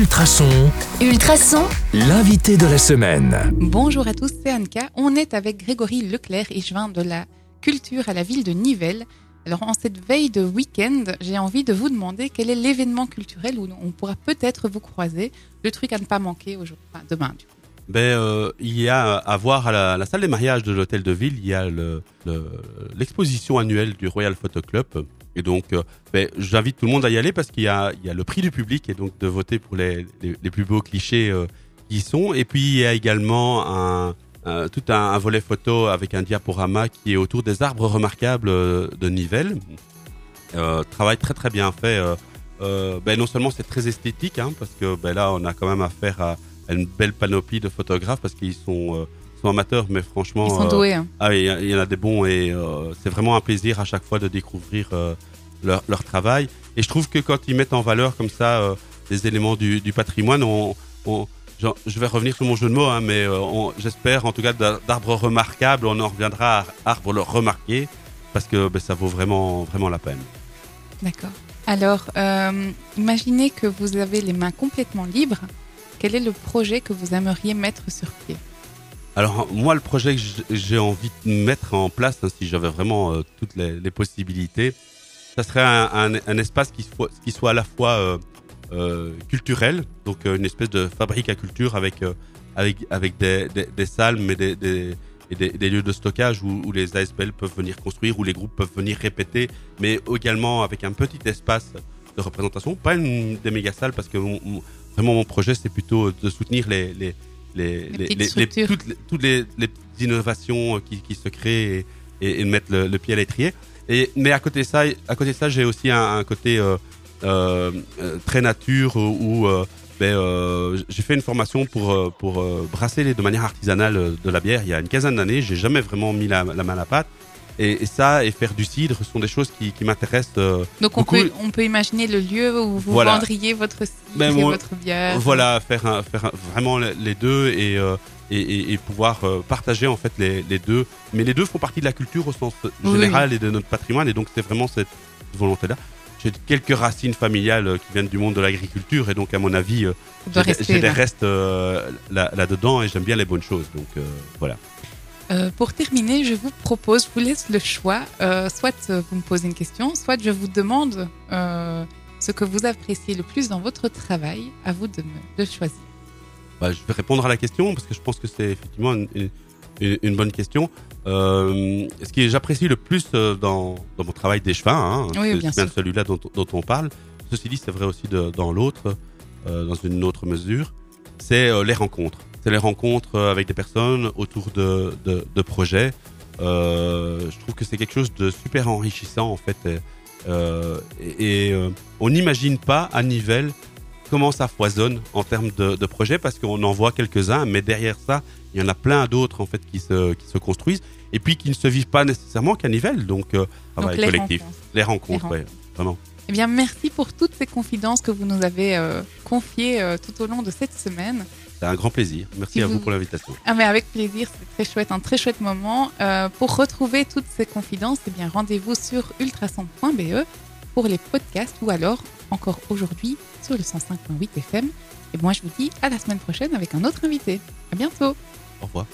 Ultrason, Ultrason, l'invité de la semaine. Bonjour à tous, c'est Anka. On est avec Grégory Leclerc, échevin de la culture à la ville de Nivelles. Alors, en cette veille de week-end, j'ai envie de vous demander quel est l'événement culturel où on pourra peut-être vous croiser, le truc à ne pas manquer aujourd'hui, enfin, demain. Du coup. Ben, euh, il y a à voir à la, la salle des mariages de l'hôtel de ville, il y a le- le- l'exposition annuelle du Royal Photo Club. Et donc, euh, ben, j'invite tout le monde à y aller parce qu'il y a, le prix du public et donc de voter pour les, plus beaux clichés euh, qui sont. Et puis, il y a également tout un, volet photo avec un diaporama qui est autour des arbres remarquables euh, de Nivelles. Travail très très bien fait. ben, non seulement c'est très esthétique, hein, parce que ben, là on a quand même affaire à, une belle panoplie de photographes parce qu'ils sont, sont amateurs, mais franchement, Ils sont euh, doués. hein. ah oui, il y en a des bons et euh, c'est vraiment un plaisir à chaque fois de découvrir euh, leur, leur travail. Et je trouve que quand ils mettent en valeur comme ça euh, des éléments du, du patrimoine, on, je vais revenir sur mon jeu de mots, hein, mais euh, j'espère en tout cas d'a- d'arbres remarquables, on en reviendra à arbres remarqués parce que ben, ça vaut vraiment, vraiment la peine. D'accord. Alors, euh, imaginez que vous avez les mains complètement libres. Quel est le projet que vous aimeriez mettre sur pied? Alors moi, le projet que j'ai envie de mettre en place, hein, si j'avais vraiment euh, toutes les, possibilités, ça serait un, espace qui soit, qui soit à la fois euh, euh, culturel, donc une espèce de fabrique à culture avec avec des, salles, mais des, des, et des, lieux de stockage où, les ASBL peuvent venir construire, où les groupes peuvent venir répéter, mais également avec un petit espace de représentation, pas une des méga salles, parce que vraiment mon projet c'est plutôt de soutenir les les, Les toutes les, toutes les, les petites innovations qui, qui se créent et, et, mettre le, le pied à l'étrier. Et mais à côté de ça, à côté de ça, j'ai aussi un, un côté euh, euh, euh, très nature où, où, euh, ben, euh, j'ai fait une formation pour euh, pour euh, brasser de manière artisanale euh, de la bière il y a une quinzaine d'années. J'ai jamais vraiment mis la, la main à la pâte. Et, et ça et faire du cidre sont des choses qui, qui m'intéressent. euh, Donc, on peut, on peut imaginer le lieu où vous Voilà. vendriez votre cidre Ben, et votre bière. Voilà, faire, un- faire un- vraiment les deux et, euh, et, et- et pouvoir euh, partager en fait les, les deux. Mais les deux font partie de la culture au sens Oui, général et de notre patrimoine et donc c'est vraiment cette volonté-là. J'ai quelques racines familiales euh, qui viennent du monde de l'agriculture et donc à mon avis, j'ai des- restes euh, là- là-dedans et j'aime bien les bonnes choses. Donc euh, voilà. Euh, pour terminer, je vous propose, je vous laisse le choix. Euh, soit euh, vous me posez une question, soit je vous demande euh, ce que vous appréciez le plus dans votre travail. À vous de, me, de choisir. Bah, je vais répondre à la question parce que je pense que c'est effectivement une, une- une bonne question. Ce que j'apprécie le plus dans, dans mon travail d'échevin, hein, Oui, c'est bien celui-là dont, dont on parle. Ceci dit, c'est vrai aussi de- dans l'autre, dans une autre mesure, c'est les rencontres. C'est les rencontres euh, avec des personnes autour de, de, de projets. Euh, je trouve que c'est quelque chose de super enrichissant en fait. Et, euh, et- et, on n'imagine pas à Nivelles comment ça foisonne en termes de, de projets parce qu'on en voit quelques-uns, mais derrière ça, il y en a plein d'autres en fait qui se, qui se construisent et puis qui ne se vivent pas nécessairement qu'à Nivelles. Donc, euh, travail Donc, les collectif, rencontres. les rencontres, Les ouais, rencontres. vraiment. Eh bien, merci pour toutes ces confidences que vous nous avez euh, confiées euh, tout au long de cette semaine. C'est un grand plaisir. Merci à vous- vous pour l'invitation. Ah, mais avec plaisir, c'est très chouette, un très chouette moment. Euh, pour retrouver toutes ces confidences, eh bien, rendez-vous sur ultrason.be pour les podcasts ou alors, encore aujourd'hui, sur le 105.8 FM. Et moi, je vous dis à la semaine prochaine avec un autre invité. À bientôt! Au revoir.